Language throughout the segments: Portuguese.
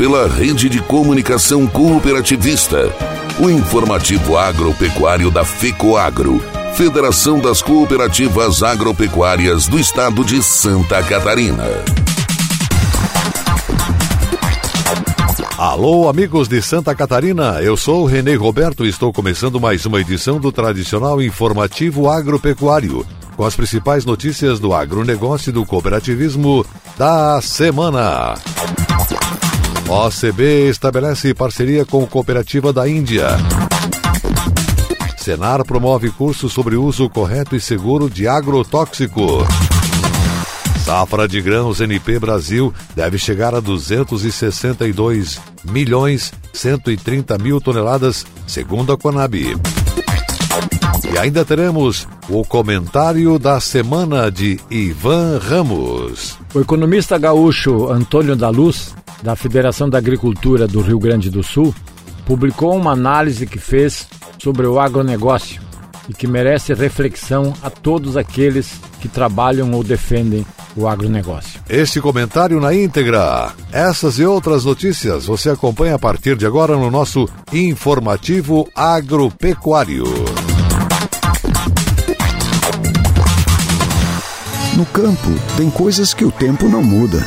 pela rede de comunicação cooperativista, o informativo agropecuário da FECOAGRO, Federação das Cooperativas Agropecuárias do Estado de Santa Catarina. Alô, amigos de Santa Catarina, eu sou o Renê Roberto e estou começando mais uma edição do tradicional informativo agropecuário, com as principais notícias do agronegócio e do cooperativismo da semana. OCB estabelece parceria com Cooperativa da Índia. Senar promove curso sobre uso correto e seguro de agrotóxico. Safra de grãos NP Brasil deve chegar a 262 milhões 130 mil toneladas, segundo a Conab. E ainda teremos o comentário da semana de Ivan Ramos. O economista gaúcho Antônio da Luz, da Federação da Agricultura do Rio Grande do Sul, publicou uma análise que fez sobre o agronegócio e que merece reflexão a todos aqueles que trabalham ou defendem o agronegócio. Este comentário na íntegra. Essas e outras notícias você acompanha a partir de agora no nosso informativo agropecuário. No campo, tem coisas que o tempo não muda,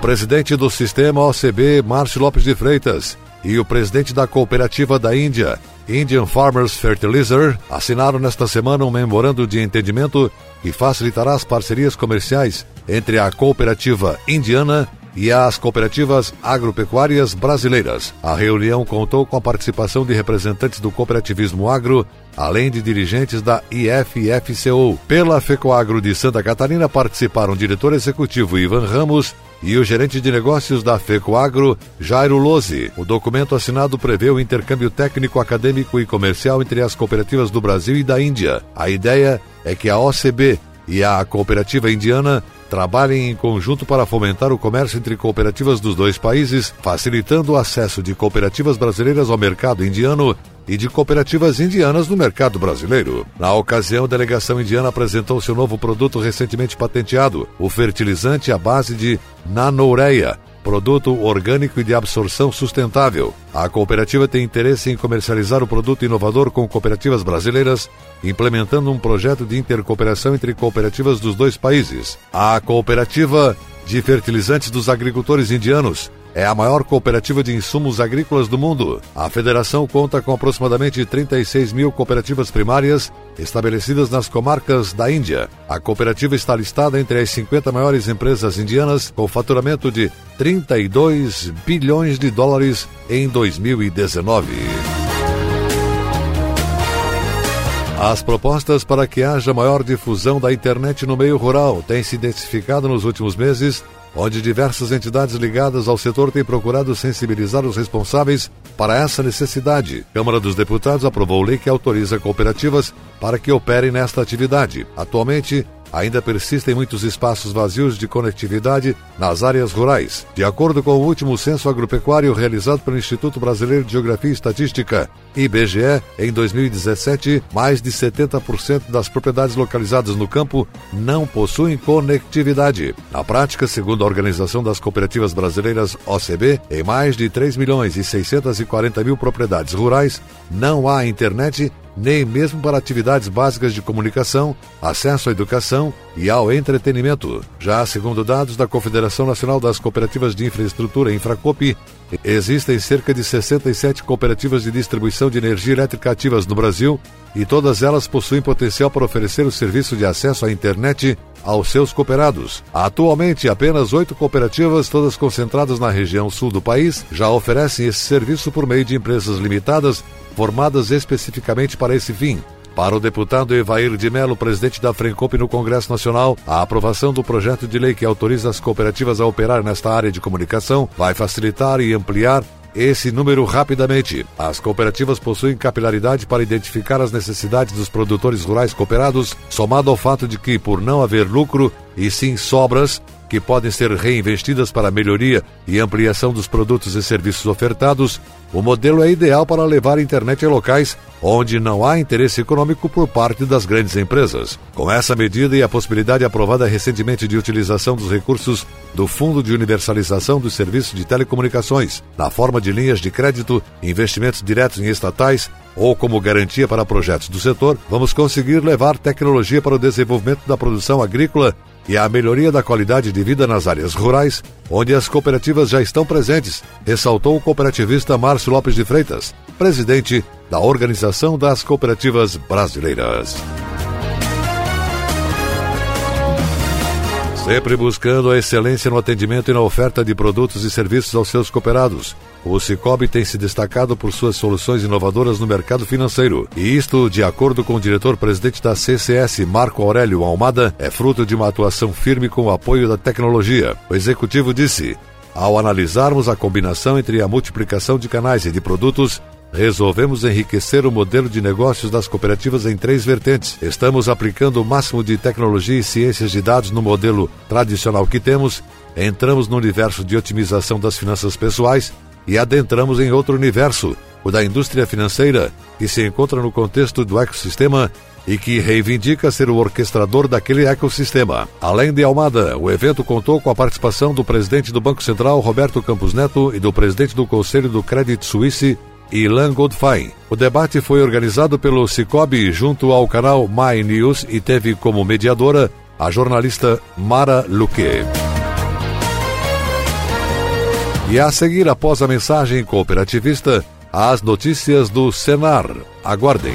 Presidente do sistema OCB, Márcio Lopes de Freitas, e o presidente da cooperativa da Índia, Indian Farmers Fertilizer, assinaram nesta semana um memorando de entendimento que facilitará as parcerias comerciais entre a cooperativa indiana e as cooperativas agropecuárias brasileiras. A reunião contou com a participação de representantes do cooperativismo agro, além de dirigentes da IFFCO. Pela FECOAGRO de Santa Catarina participaram o diretor executivo Ivan Ramos e o gerente de negócios da FECOAGRO, Jairo Lose. O documento assinado prevê o intercâmbio técnico, acadêmico e comercial entre as cooperativas do Brasil e da Índia. A ideia é que a OCB e a cooperativa indiana trabalhem em conjunto para fomentar o comércio entre cooperativas dos dois países, facilitando o acesso de cooperativas brasileiras ao mercado indiano e de cooperativas indianas no mercado brasileiro. Na ocasião, a delegação indiana apresentou seu novo produto recentemente patenteado, o fertilizante à base de nanoureia, produto orgânico e de absorção sustentável. A cooperativa tem interesse em comercializar o produto inovador com cooperativas brasileiras, implementando um projeto de intercooperação entre cooperativas dos dois países. A cooperativa de fertilizantes dos agricultores indianos é a maior cooperativa de insumos agrícolas do mundo. A federação conta com aproximadamente 36 mil cooperativas primárias estabelecidas nas comarcas da Índia. A cooperativa está listada entre as 50 maiores empresas indianas, com faturamento de 32 bilhões de dólares em 2019. As propostas para que haja maior difusão da internet no meio rural têm se intensificado nos últimos meses onde diversas entidades ligadas ao setor têm procurado sensibilizar os responsáveis para essa necessidade. Câmara dos Deputados aprovou lei que autoriza cooperativas para que operem nesta atividade. Atualmente, ainda persistem muitos espaços vazios de conectividade nas áreas rurais. De acordo com o último censo agropecuário realizado pelo Instituto Brasileiro de Geografia e Estatística, IBGE, em 2017, mais de 70% das propriedades localizadas no campo não possuem conectividade. Na prática, segundo a Organização das Cooperativas Brasileiras OCB, em mais de 3 milhões e 640 mil propriedades rurais, não há internet nem mesmo para atividades básicas de comunicação, acesso à educação e ao entretenimento. Já segundo dados da Confederação Nacional das Cooperativas de Infraestrutura, Infracopi, existem cerca de 67 cooperativas de distribuição de energia elétrica ativas no Brasil e todas elas possuem potencial para oferecer o serviço de acesso à internet aos seus cooperados. Atualmente, apenas oito cooperativas, todas concentradas na região sul do país, já oferecem esse serviço por meio de empresas limitadas formadas especificamente para esse fim. Para o deputado Evair de Mello, presidente da Frencop no Congresso Nacional, a aprovação do projeto de lei que autoriza as cooperativas a operar nesta área de comunicação vai facilitar e ampliar esse número rapidamente. As cooperativas possuem capilaridade para identificar as necessidades dos produtores rurais cooperados, somado ao fato de que, por não haver lucro e sim sobras, que podem ser reinvestidas para a melhoria e ampliação dos produtos e serviços ofertados, o modelo é ideal para levar a internet a locais onde não há interesse econômico por parte das grandes empresas. Com essa medida e a possibilidade aprovada recentemente de utilização dos recursos do Fundo de Universalização dos Serviços de Telecomunicações, na forma de linhas de crédito, investimentos diretos em estatais ou como garantia para projetos do setor, vamos conseguir levar tecnologia para o desenvolvimento da produção agrícola e a melhoria da qualidade de vida nas áreas rurais, onde as cooperativas já estão presentes, ressaltou o cooperativista Márcio Lopes de Freitas, presidente da Organização das Cooperativas Brasileiras. Sempre buscando a excelência no atendimento e na oferta de produtos e serviços aos seus cooperados. O Cicobi tem se destacado por suas soluções inovadoras no mercado financeiro. E isto, de acordo com o diretor-presidente da CCS, Marco Aurélio Almada, é fruto de uma atuação firme com o apoio da tecnologia. O executivo disse: ao analisarmos a combinação entre a multiplicação de canais e de produtos, resolvemos enriquecer o modelo de negócios das cooperativas em três vertentes. Estamos aplicando o máximo de tecnologia e ciências de dados no modelo tradicional que temos, entramos no universo de otimização das finanças pessoais e adentramos em outro universo, o da indústria financeira, que se encontra no contexto do ecossistema e que reivindica ser o orquestrador daquele ecossistema. Além de Almada, o evento contou com a participação do presidente do Banco Central, Roberto Campos Neto, e do presidente do Conselho do Credit Suisse, Ilan Goldfein. O debate foi organizado pelo Cicobi junto ao canal My News e teve como mediadora a jornalista Mara Luque. E a seguir, após a mensagem cooperativista, as notícias do Senar. Aguardem.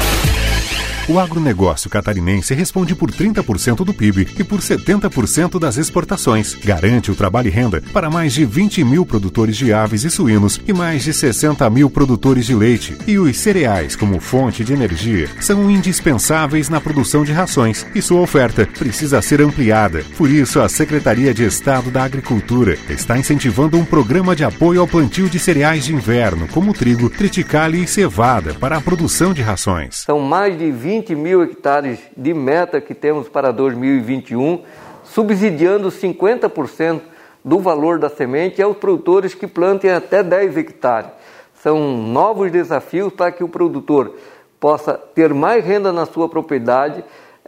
O agronegócio catarinense responde por 30% do PIB e por 70% das exportações. Garante o trabalho e renda para mais de 20 mil produtores de aves e suínos e mais de 60 mil produtores de leite. E os cereais, como fonte de energia, são indispensáveis na produção de rações e sua oferta precisa ser ampliada. Por isso, a Secretaria de Estado da Agricultura está incentivando um programa de apoio ao plantio de cereais de inverno, como trigo, triticale e cevada, para a produção de rações. São mais de 20 20 mil hectares de meta que temos para 2021, subsidiando 50% do valor da semente aos produtores que plantem até 10 hectares. São novos desafios para que o produtor possa ter mais renda na sua propriedade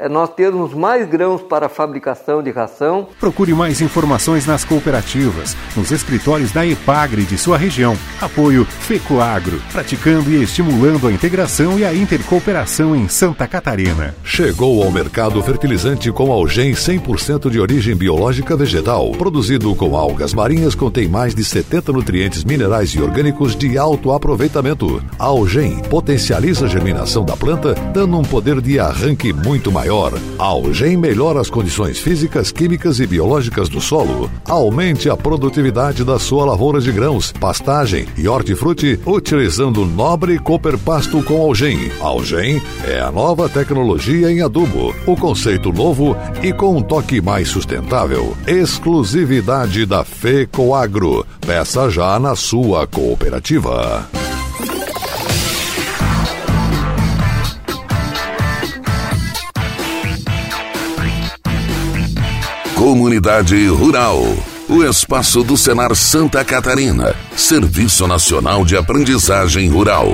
nós termos mais grãos para a fabricação de ração. Procure mais informações nas cooperativas, nos escritórios da EPAGRE de sua região. Apoio FECOAGRO, praticando e estimulando a integração e a intercooperação em Santa Catarina. Chegou ao mercado fertilizante com algem 100% de origem biológica vegetal, produzido com algas marinhas, contém mais de 70 nutrientes minerais e orgânicos de alto aproveitamento. A algem potencializa a germinação da planta, dando um poder de arranque muito maior maior. Algem melhora as condições físicas, químicas e biológicas do solo. Aumente a produtividade da sua lavoura de grãos, pastagem e hortifruti utilizando nobre Cooper Pasto com Algem. Algem é a nova tecnologia em adubo, o conceito novo e com um toque mais sustentável. Exclusividade da FECOAGRO. Peça já na sua cooperativa. Comunidade Rural. O espaço do Senar Santa Catarina. Serviço Nacional de Aprendizagem Rural.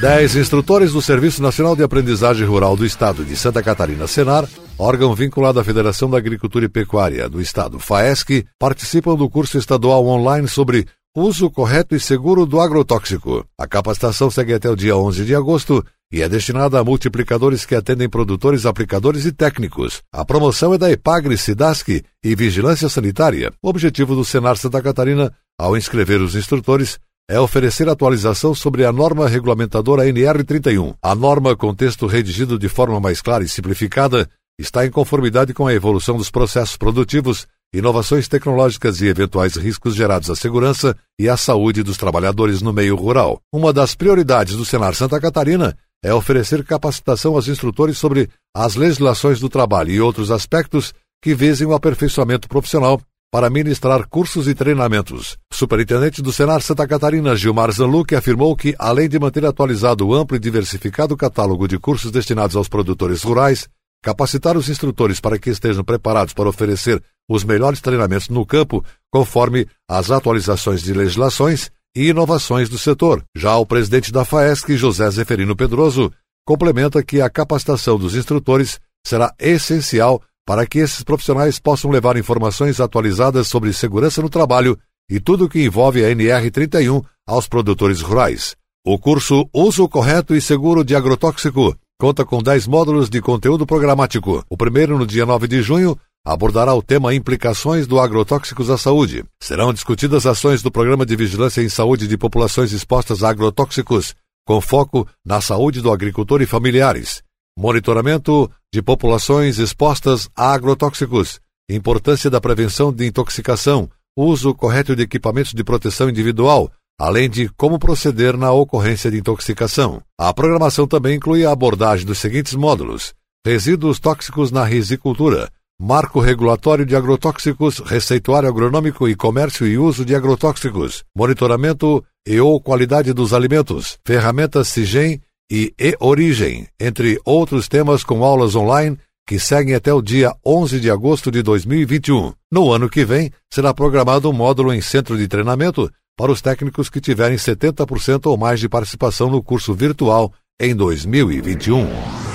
Dez instrutores do Serviço Nacional de Aprendizagem Rural do Estado de Santa Catarina, Senar, órgão vinculado à Federação da Agricultura e Pecuária do Estado, FAESC, participam do curso estadual online sobre uso correto e seguro do agrotóxico. A capacitação segue até o dia 11 de agosto e é destinada a multiplicadores que atendem produtores, aplicadores e técnicos. A promoção é da Epagre, Sidasc e Vigilância Sanitária. O objetivo do Senar Santa Catarina, ao inscrever os instrutores, é oferecer atualização sobre a norma regulamentadora NR31. A norma, com texto redigido de forma mais clara e simplificada, está em conformidade com a evolução dos processos produtivos inovações tecnológicas e eventuais riscos gerados à segurança e à saúde dos trabalhadores no meio rural. Uma das prioridades do Senar Santa Catarina é oferecer capacitação aos instrutores sobre as legislações do trabalho e outros aspectos que visem o aperfeiçoamento profissional para ministrar cursos e treinamentos. O superintendente do Senar Santa Catarina, Gilmar Zanluc, afirmou que, além de manter atualizado o amplo e diversificado catálogo de cursos destinados aos produtores rurais, capacitar os instrutores para que estejam preparados para oferecer os melhores treinamentos no campo, conforme as atualizações de legislações e inovações do setor. Já o presidente da FAESC, José Zeferino Pedroso, complementa que a capacitação dos instrutores será essencial para que esses profissionais possam levar informações atualizadas sobre segurança no trabalho e tudo o que envolve a NR31 aos produtores rurais. O curso Uso Correto e Seguro de Agrotóxico conta com 10 módulos de conteúdo programático. O primeiro, no dia 9 de junho, abordará o tema Implicações do agrotóxicos à saúde. Serão discutidas ações do Programa de Vigilância em Saúde de Populações Expostas a Agrotóxicos, com foco na saúde do agricultor e familiares. Monitoramento de populações expostas a agrotóxicos. Importância da prevenção de intoxicação. Uso correto de equipamentos de proteção individual, além de como proceder na ocorrência de intoxicação. A programação também inclui a abordagem dos seguintes módulos: resíduos tóxicos na risicultura, Marco Regulatório de Agrotóxicos, Receituário Agronômico e Comércio e Uso de Agrotóxicos, Monitoramento e ou Qualidade dos Alimentos, Ferramentas SIGEM e E-Origem, entre outros temas com aulas online que seguem até o dia 11 de agosto de 2021. No ano que vem, será programado um módulo em centro de treinamento para os técnicos que tiverem 70% ou mais de participação no curso virtual em 2021.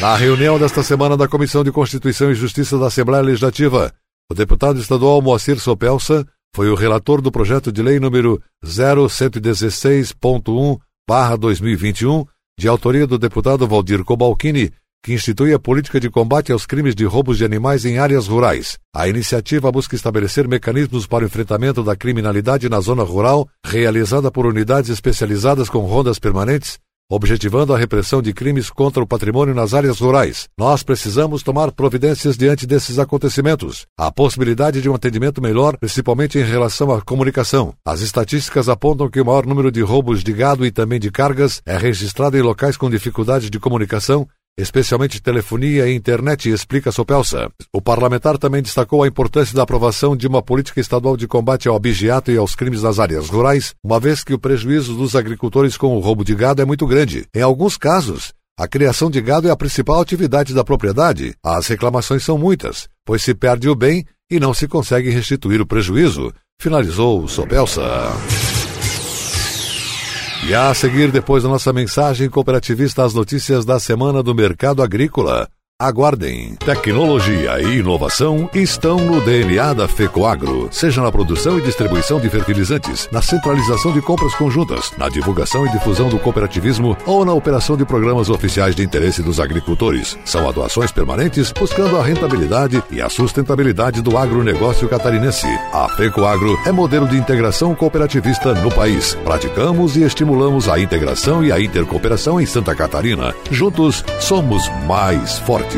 Na reunião desta semana da Comissão de Constituição e Justiça da Assembleia Legislativa, o deputado estadual Moacir Sopelsa foi o relator do projeto de lei número 0116.1/2021, de autoria do deputado Valdir Cobalcini, que institui a política de combate aos crimes de roubos de animais em áreas rurais. A iniciativa busca estabelecer mecanismos para o enfrentamento da criminalidade na zona rural, realizada por unidades especializadas com rondas permanentes, objetivando a repressão de crimes contra o patrimônio nas áreas rurais. Nós precisamos tomar providências diante desses acontecimentos. A possibilidade de um atendimento melhor, principalmente em relação à comunicação. As estatísticas apontam que o maior número de roubos de gado e também de cargas é registrado em locais com dificuldade de comunicação especialmente telefonia e internet, explica Sopelsa. O parlamentar também destacou a importância da aprovação de uma política estadual de combate ao abigeato e aos crimes nas áreas rurais, uma vez que o prejuízo dos agricultores com o roubo de gado é muito grande. Em alguns casos, a criação de gado é a principal atividade da propriedade. As reclamações são muitas, pois se perde o bem e não se consegue restituir o prejuízo, finalizou Sopelsa. E a seguir, depois da nossa mensagem cooperativista, as notícias da semana do mercado agrícola. Aguardem. Tecnologia e inovação estão no DNA da FECOAGRO, seja na produção e distribuição de fertilizantes, na centralização de compras conjuntas, na divulgação e difusão do cooperativismo ou na operação de programas oficiais de interesse dos agricultores. São atuações permanentes buscando a rentabilidade e a sustentabilidade do agronegócio catarinense. A FECOAGRO é modelo de integração cooperativista no país. Praticamos e estimulamos a integração e a intercooperação em Santa Catarina. Juntos, somos mais fortes.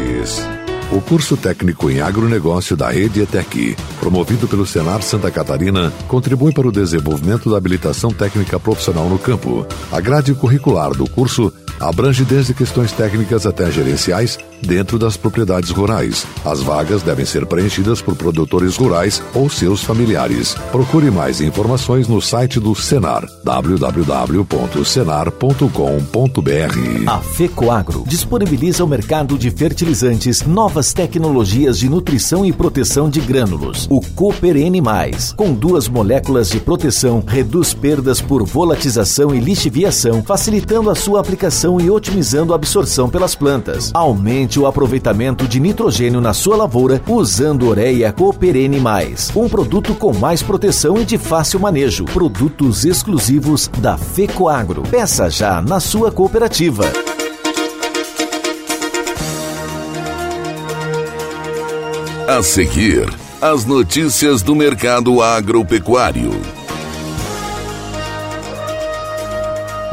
O curso técnico em agronegócio da Rede ETEC, promovido pelo Senar Santa Catarina, contribui para o desenvolvimento da habilitação técnica profissional no campo. A grade curricular do curso abrange desde questões técnicas até gerenciais dentro das propriedades rurais. As vagas devem ser preenchidas por produtores rurais ou seus familiares. Procure mais informações no site do Senar www.senar.com.br. A FECOAGRO disponibiliza o mercado de fertilizantes, novas tecnologias de nutrição e proteção de grânulos. O Cooper N+, com duas moléculas de proteção, reduz perdas por volatização e lixiviação, facilitando a sua aplicação e otimizando a absorção pelas plantas. Aumente o aproveitamento de nitrogênio na sua lavoura usando Ureia Cooper N+, um produto com mais proteção e de fácil manejo. Produtos exclusivos da FECOAGRO. Peça já na sua cooperativa. A seguir, as notícias do mercado agropecuário.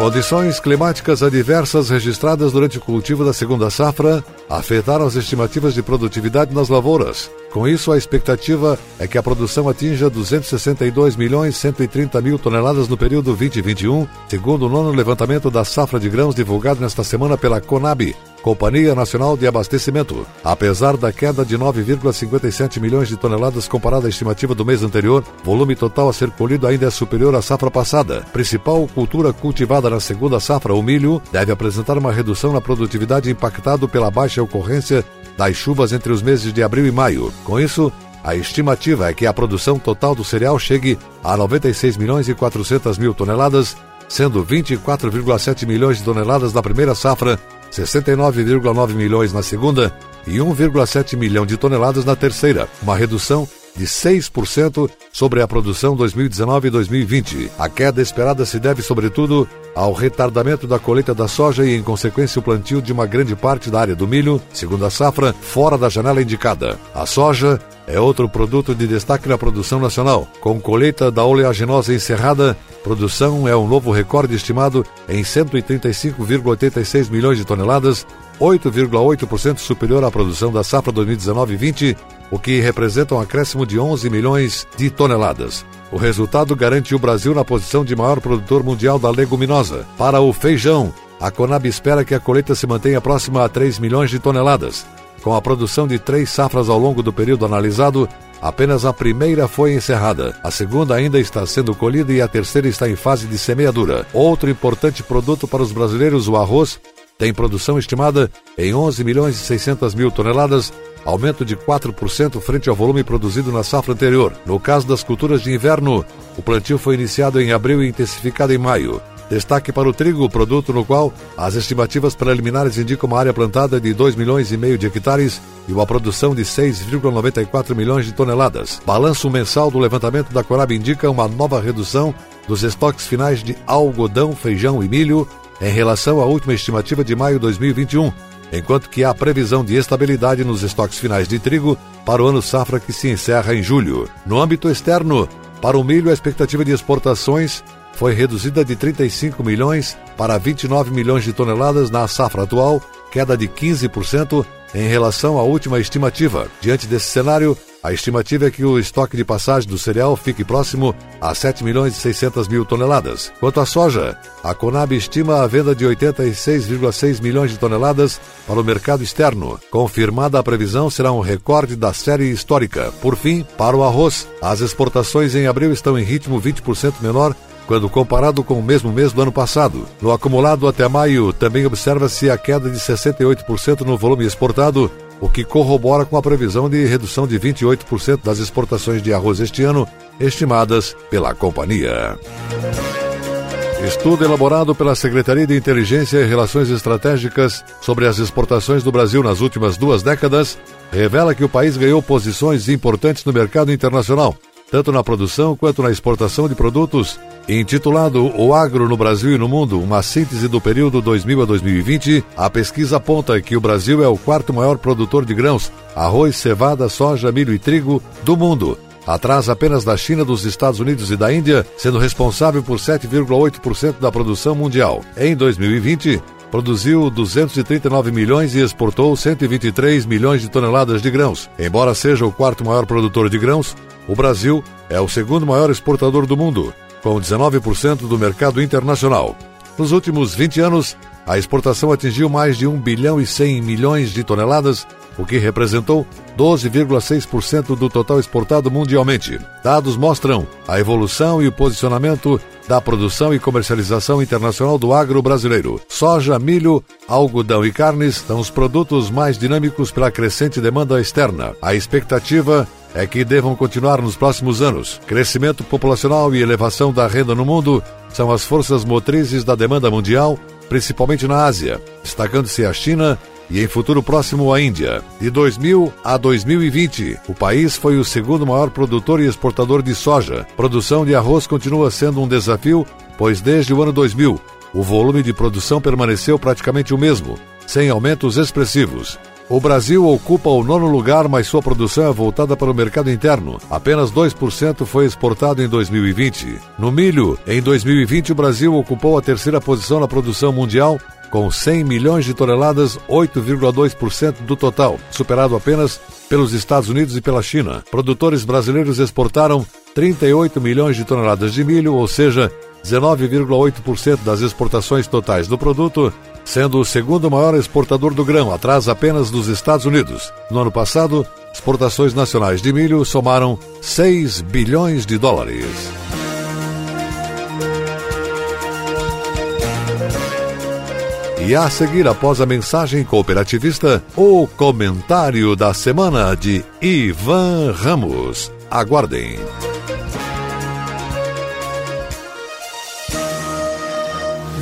Condições climáticas adversas registradas durante o cultivo da segunda safra afetaram as estimativas de produtividade nas lavouras. Com isso, a expectativa é que a produção atinja 262 milhões 130 mil toneladas no período 2021, segundo o nono levantamento da safra de grãos divulgado nesta semana pela Conab, Companhia Nacional de Abastecimento. Apesar da queda de 9,57 milhões de toneladas comparada à estimativa do mês anterior, volume total a ser colhido ainda é superior à safra passada. Principal cultura cultivada na segunda safra, o milho, deve apresentar uma redução na produtividade impactado pela baixa ocorrência das chuvas entre os meses de abril e maio. Com isso, a estimativa é que a produção total do cereal chegue a 96 milhões e 400 mil toneladas, sendo 24,7 milhões de toneladas na primeira safra, 69,9 milhões na segunda e 1,7 milhão de toneladas na terceira, uma redução de 6% sobre a produção 2019 e 2020. A queda esperada se deve, sobretudo, ao retardamento da colheita da soja e, em consequência, o plantio de uma grande parte da área do milho, segundo a safra, fora da janela indicada. A soja é outro produto de destaque na produção nacional. Com colheita da oleaginosa encerrada, produção é um novo recorde estimado em 135,86 milhões de toneladas, 8,8% superior à produção da safra 2019-20, o que representa um acréscimo de 11 milhões de toneladas. O resultado garante o Brasil na posição de maior produtor mundial da leguminosa. Para o feijão, a Conab espera que a colheita se mantenha próxima a 3 milhões de toneladas. Com a produção de três safras ao longo do período analisado, apenas a primeira foi encerrada, a segunda ainda está sendo colhida e a terceira está em fase de semeadura. Outro importante produto para os brasileiros, o arroz, tem produção estimada em 11 milhões e 600 mil toneladas, aumento de 4% frente ao volume produzido na safra anterior. No caso das culturas de inverno, o plantio foi iniciado em abril e intensificado em maio. Destaque para o trigo, produto no qual as estimativas preliminares indicam uma área plantada de 2 milhões e meio de hectares e uma produção de 6,94 milhões de toneladas. Balanço mensal do levantamento da Corab indica uma nova redução dos estoques finais de algodão, feijão e milho em relação à última estimativa de maio de 2021, enquanto que há previsão de estabilidade nos estoques finais de trigo para o ano safra que se encerra em julho. No âmbito externo, para o milho, a expectativa de exportações foi reduzida de 35 milhões para 29 milhões de toneladas na safra atual, queda de 15% em relação à última estimativa. Diante desse cenário, a estimativa é que o estoque de passagem do cereal fique próximo a 7 milhões e 600 mil toneladas. Quanto à soja, a Conab estima a venda de 86,6 milhões de toneladas para o mercado externo. Confirmada a previsão, será um recorde da série histórica. Por fim, para o arroz, as exportações em abril estão em ritmo 20% menor quando comparado com o mesmo mês do ano passado. No acumulado até maio, também observa-se a queda de 68% no volume exportado, o que corrobora com a previsão de redução de 28% das exportações de arroz este ano, estimadas pela companhia. Estudo elaborado pela Secretaria de Inteligência e Relações Estratégicas sobre as exportações do Brasil nas últimas duas décadas revela que o país ganhou posições importantes no mercado internacional, tanto na produção quanto na exportação de produtos. Intitulado O Agro no Brasil e no Mundo, uma síntese do período 2000 a 2020, a pesquisa aponta que o Brasil é o quarto maior produtor de grãos, arroz, cevada, soja, milho e trigo do mundo atrás apenas da China, dos Estados Unidos e da Índia, sendo responsável por 7,8% da produção mundial. Em 2020, produziu 239 milhões e exportou 123 milhões de toneladas de grãos. Embora seja o quarto maior produtor de grãos, o Brasil é o segundo maior exportador do mundo, com 19% do mercado internacional. Nos últimos 20 anos, a exportação atingiu mais de 1 bilhão e 100 milhões de toneladas, o que representou 12,6% do total exportado mundialmente. Dados mostram a evolução e o posicionamento da produção e comercialização internacional do agro brasileiro. Soja, milho, algodão e carnes são os produtos mais dinâmicos pela crescente demanda externa. A expectativa é que devam continuar nos próximos anos. Crescimento populacional e elevação da renda no mundo são as forças motrizes da demanda mundial, principalmente na Ásia, destacando-se a China e em futuro próximo a Índia. De 2000 a 2020, o país foi o segundo maior produtor e exportador de soja. Produção de arroz continua sendo um desafio, pois desde o ano 2000 o volume de produção permaneceu praticamente o mesmo, sem aumentos expressivos. O Brasil ocupa o nono lugar, mas sua produção é voltada para o mercado interno. Apenas 2% foi exportado em 2020. No milho, em 2020, o Brasil ocupou a terceira posição na produção mundial, com 100 milhões de toneladas, 8,2% do total, superado apenas pelos Estados Unidos e pela China. Produtores brasileiros exportaram 38 milhões de toneladas de milho, ou seja, 19,8% das exportações totais do produto, sendo o segundo maior exportador do grão, atrás apenas dos Estados Unidos. No ano passado, exportações nacionais de milho somaram 6 bilhões de dólares. E a seguir, após a mensagem cooperativista, o comentário da semana de Ivan Ramos. Aguardem.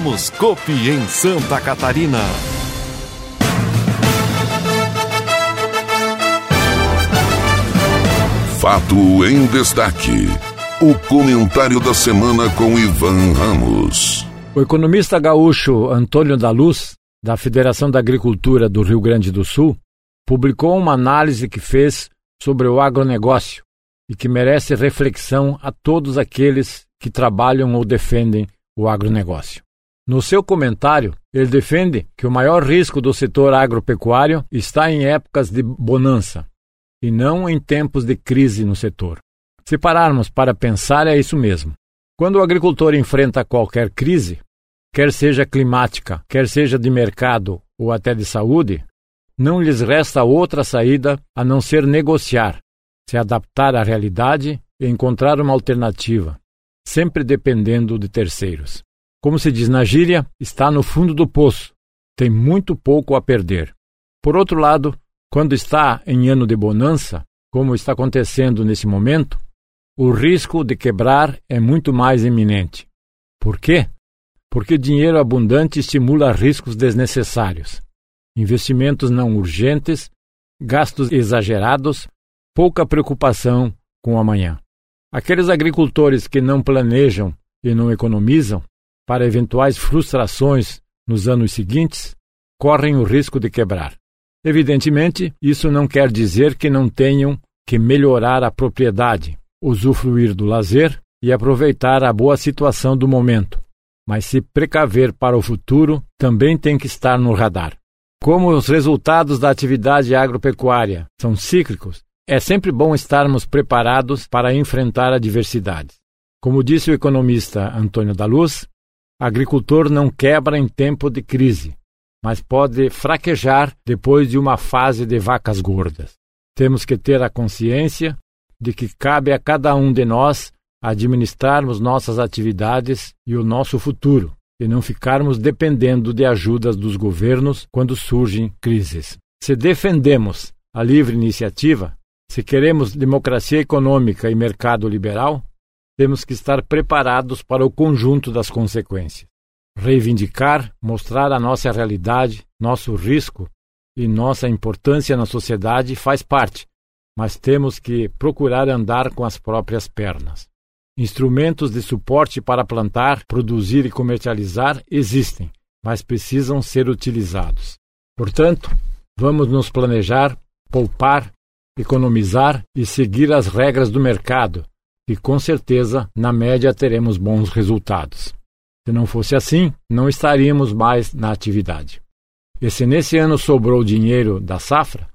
Somos Copi em Santa Catarina. Fato em destaque. O comentário da semana com Ivan Ramos. O economista gaúcho Antônio da Luz, da Federação da Agricultura do Rio Grande do Sul, publicou uma análise que fez sobre o agronegócio e que merece reflexão a todos aqueles que trabalham ou defendem o agronegócio. No seu comentário, ele defende que o maior risco do setor agropecuário está em épocas de bonança e não em tempos de crise no setor. Se pararmos para pensar, é isso mesmo. Quando o agricultor enfrenta qualquer crise, quer seja climática, quer seja de mercado ou até de saúde, não lhes resta outra saída a não ser negociar, se adaptar à realidade e encontrar uma alternativa, sempre dependendo de terceiros. Como se diz na gíria, está no fundo do poço, tem muito pouco a perder. Por outro lado, quando está em ano de bonança, como está acontecendo nesse momento, o risco de quebrar é muito mais iminente. Por quê? Porque dinheiro abundante estimula riscos desnecessários, investimentos não urgentes, gastos exagerados, pouca preocupação com o amanhã. Aqueles agricultores que não planejam e não economizam para eventuais frustrações nos anos seguintes, correm o risco de quebrar. Evidentemente, isso não quer dizer que não tenham que melhorar a propriedade, usufruir do lazer e aproveitar a boa situação do momento. Mas se precaver para o futuro também tem que estar no radar. Como os resultados da atividade agropecuária são cíclicos, é sempre bom estarmos preparados para enfrentar adversidades. Como disse o economista Antônio da Luz, agricultor não quebra em tempo de crise, mas pode fraquejar depois de uma fase de vacas gordas. Temos que ter a consciência de que cabe a cada um de nós administrarmos nossas atividades e o nosso futuro, e não ficarmos dependendo de ajudas dos governos quando surgem crises. Se defendemos a livre iniciativa, se queremos democracia econômica e mercado liberal, temos que estar preparados para o conjunto das consequências. Reivindicar, mostrar a nossa realidade, nosso risco e nossa importância na sociedade faz parte, mas temos que procurar andar com as próprias pernas. Instrumentos de suporte para plantar, produzir e comercializar existem, mas precisam ser utilizados. Portanto, vamos nos planejar, poupar, economizar e seguir as regras do mercado, e com certeza, na média, teremos bons resultados. Se não fosse assim, não estaríamos mais na atividade. E se nesse ano sobrou dinheiro da safra,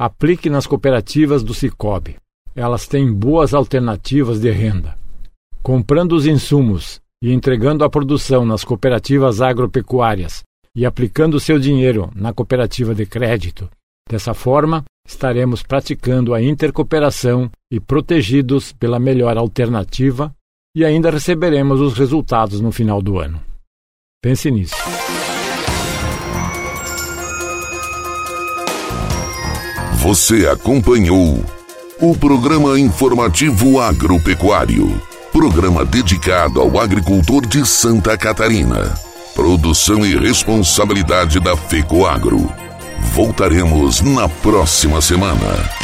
aplique nas cooperativas do Cicobi. Elas têm boas alternativas de renda comprando os insumos e entregando a produção nas cooperativas agropecuárias e aplicando seu dinheiro na cooperativa de crédito. Dessa forma, estaremos praticando a intercooperação e protegidos pela melhor alternativa e ainda receberemos os resultados no final do ano. Pense nisso. Você acompanhou o programa informativo agropecuário Programa dedicado ao agricultor de Santa Catarina. Produção e responsabilidade da FECOAGro. Voltaremos na próxima semana.